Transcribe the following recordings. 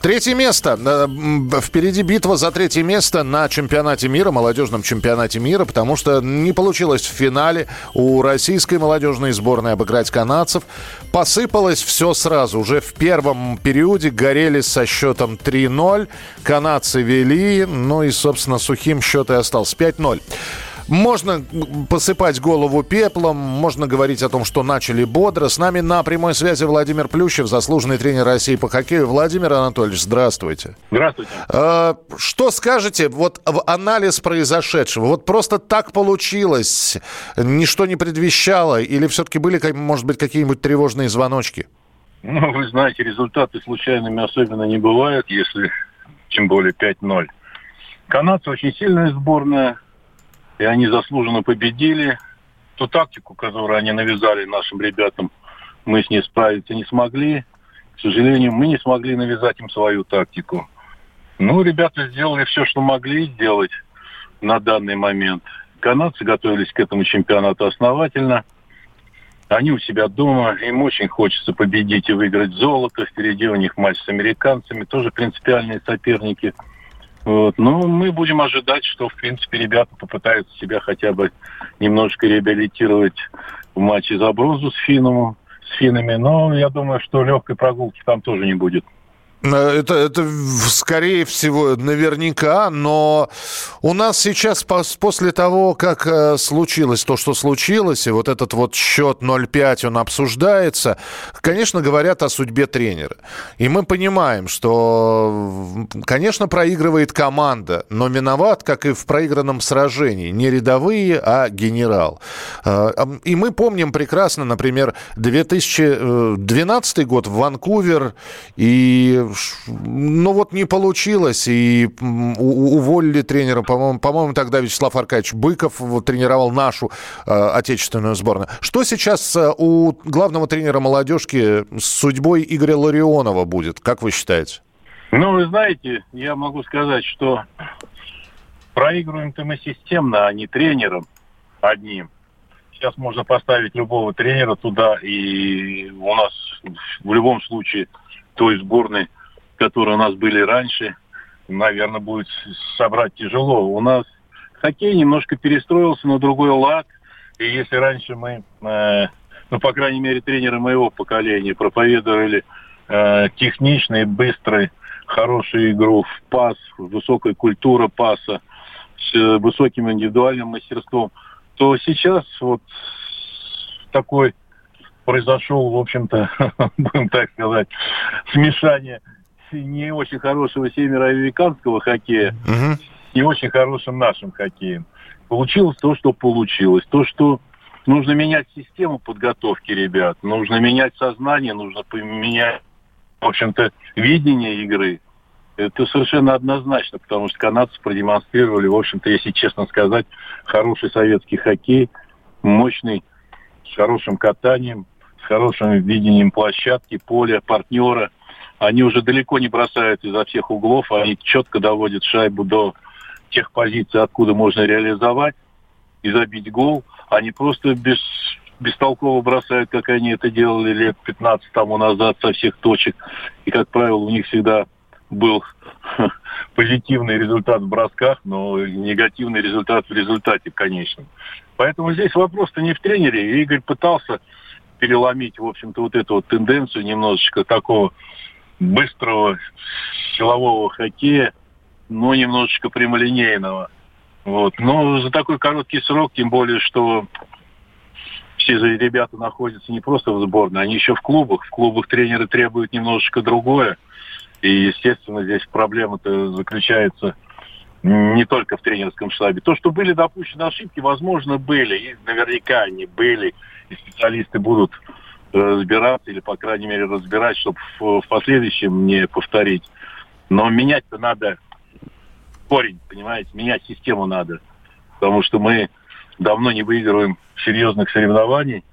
третье место. Э, Впереди битва за третье место на чемпионате мира, молодежном чемпионате мира, потому что не получилось в финале у российской молодежной сборной обыграть канадцев. Посыпалось все сразу. Уже в первом периоде горели со счетом 3-0. Канадцы вели, ну и, собственно, сухим счет и остался 5-0. Можно посыпать голову пеплом, можно говорить о том, что начали бодро. С нами на прямой связи Владимир Плющев, заслуженный тренер России по хоккею. Владимир Анатольевич, здравствуйте. Здравствуйте. Э, Что скажете вот в анализ произошедшего? Вот просто так получилось, ничто не предвещало, или все-таки были, может быть, какие-нибудь тревожные звоночки? Ну, вы знаете, результаты случайными особенно не бывают, если тем более 5-0. Канадцы очень сильная сборная, и они заслуженно победили. Ту тактику, которую они навязали нашим ребятам, мы с ней справиться не смогли. К сожалению, мы не смогли навязать им свою тактику. Ну, ребята сделали все, что могли сделать на данный момент. Канадцы готовились к этому чемпионату основательно. Они у себя дома, им очень хочется победить и выиграть золото. Впереди у них матч с американцами, тоже принципиальные соперники. Вот. Но мы будем ожидать, что, в принципе, ребята попытаются себя хотя бы немножко реабилитировать в матче за бронзу с финном, с финнами. Но я думаю, что легкой прогулки там тоже не будет. Э, Это, это скорее всего наверняка, но у нас сейчас пос- после того, как э, случилось то, что случилось, и вот этот вот счет 0-5, он обсуждается, конечно, говорят о судьбе тренера. И мы понимаем, что, конечно, проигрывает команда, но виноват, как и в проигранном сражении, не рядовые, а генерал. Э, И мы помним прекрасно, например, 2012 год в Ванкувер, и ну вот не получилось, и уволили тренера, по-моему, по-моему, тогда Вячеслав Аркадьевич Быков тренировал нашу э, отечественную сборную. Что сейчас э, у главного тренера молодежки с судьбой Игоря Ларионова будет, как вы считаете? Ну, вы знаете, я могу сказать, что проигрываем-то мы системно, а не тренером одним. Сейчас можно поставить любого тренера туда, и у нас в любом случае той сборной, которые у нас были раньше, наверное, будет собрать тяжело. У нас хоккей немножко перестроился на другой лад, и если раньше мы, э, ну, по крайней мере, тренеры моего поколения проповедовали э, техничный, быстрый, хорошую игру в пас, высокая культура паса с э, высоким индивидуальным мастерством, то сейчас вот такой произошел, в общем-то, будем так сказать, смешание не очень хорошего североамериканского хоккея Мгм. не очень хорошим нашим хоккеем. Получилось то, что получилось. То, что нужно менять систему подготовки ребят, нужно менять сознание, нужно поменять, в общем-то, видение игры. Это совершенно однозначно, потому что канадцы продемонстрировали, в общем-то, если честно сказать, хороший советский хоккей, мощный, с хорошим катанием, с хорошим видением площадки, поля, партнера. Они уже далеко не бросают изо всех углов, они четко доводят шайбу до тех позиций, откуда можно реализовать и забить гол. Они просто без, бестолково бросают, как они это делали лет 15 тому назад со всех точек. И, как правило, у них всегда был позитивный результат в бросках, но негативный результат в результате в конечном. Поэтому здесь вопрос-то не в тренере. Игорь пытался переломить, в общем-то, вот эту вот тенденцию немножечко такого быстрого силового хоккея, но немножечко прямолинейного. Вот. Но за такой короткий срок, тем более, что все ребята находятся не просто в сборной, они еще в клубах. В клубах тренеры требуют немножечко другое. И, естественно, здесь проблема-то заключается не только в тренерском штабе. То, что были допущены ошибки, возможно, были. И наверняка они были. И специалисты будут разбираться или, по крайней мере, разбирать, чтобы в, в последующем не повторить. Но менять-то надо корень, понимаете, менять систему надо. потому что мы давно не выигрываем серьезных соревнований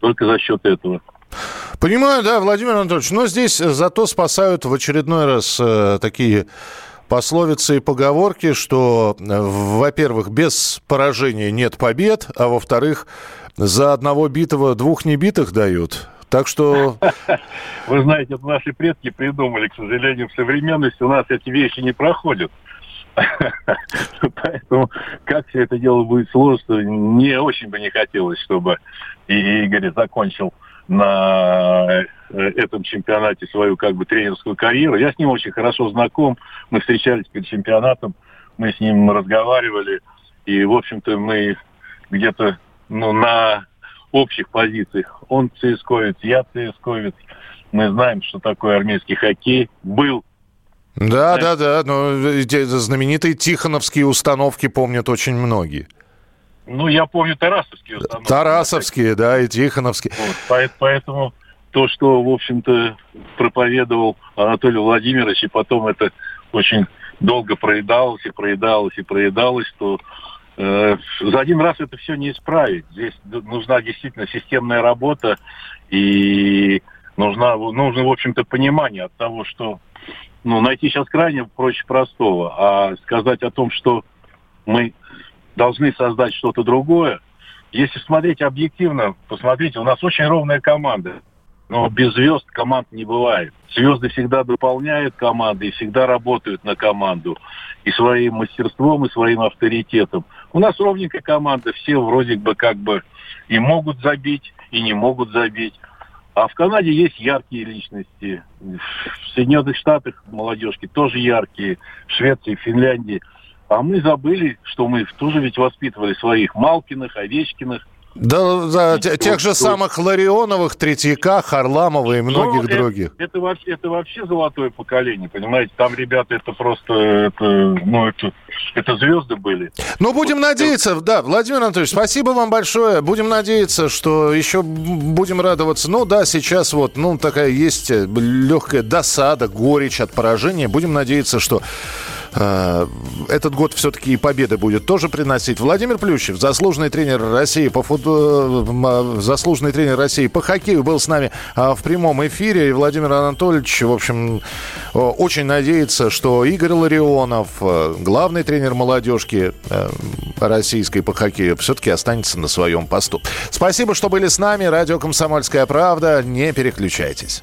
только за счет этого. Понимаю, да, Владимир Анатольевич. Но здесь зато спасают в очередной раз э, такие пословицы и поговорки, что, э, во-первых, без поражения нет побед, а во-вторых, за одного битого двух небитых дают. Так что... Вы знаете, это наши предки придумали. К сожалению, в современности у нас эти вещи не проходят. Поэтому как все это дело будет сложиться, не очень бы не хотелось, чтобы Игорь закончил на э, этом чемпионате свою как бы тренерскую карьеру. Я с ним очень хорошо знаком. Мы встречались перед чемпионатом, мы с ним разговаривали. И, в общем-то, мы где-то ну, на общих позициях. Он ЦСКовец, я ЦСКовец. Мы знаем, что такое армейский хоккей. Был да, да, да, но знаменитые тихоновские установки помнят очень многие. Ну, я помню тарасовские установки. Тарасовские, да, и тихоновские. Вот, поэтому то, что, в общем-то, проповедовал Анатолий Владимирович, и потом это очень долго проедалось и проедалось и проедалось, то за один раз это все не исправить. Здесь нужна действительно системная работа и нужна, нужно, в общем-то, понимание от того, что ну, найти сейчас крайне проще простого. А сказать о том, что мы должны создать что-то другое, если смотреть объективно, посмотрите, у нас очень ровная команда. Но без звезд команд не бывает. Звезды всегда дополняют команды и всегда работают на команду. И своим мастерством, и своим авторитетом. У нас ровненькая команда, все вроде бы как бы и могут забить, и не могут забить. А в Канаде есть яркие личности. В Соединенных Штатах молодежки тоже яркие. В Швеции, в Финляндии. А мы забыли, что мы тоже ведь воспитывали своих Малкиных, Овечкиных – да, за тех, тех же самых Ларионовых, Третьяка, Харламова и многих ну, других. Это, это, вообще, это вообще золотое поколение, понимаете? Там ребята это просто, это, ну, это, это звезды были. Ну, будем вот, надеяться, это... да, Владимир Анатольевич, спасибо вам большое. Будем надеяться, что еще будем радоваться. Ну, да, сейчас вот, ну, такая есть легкая досада, горечь от поражения. Будем надеяться, что Э, этот год все-таки и победы будет тоже приносить. Владимир Плющев, заслуженный тренер России по футболу, э, заслуженный тренер России по хоккею, был с нами э, в прямом эфире. И Владимир Анатольевич, в общем, очень надеется, что Игорь Ларионов, главный тренер молодежки российской по хоккею, все-таки останется на своем посту. Спасибо, что были с нами. Радио «Комсомольская правда». Не переключайтесь.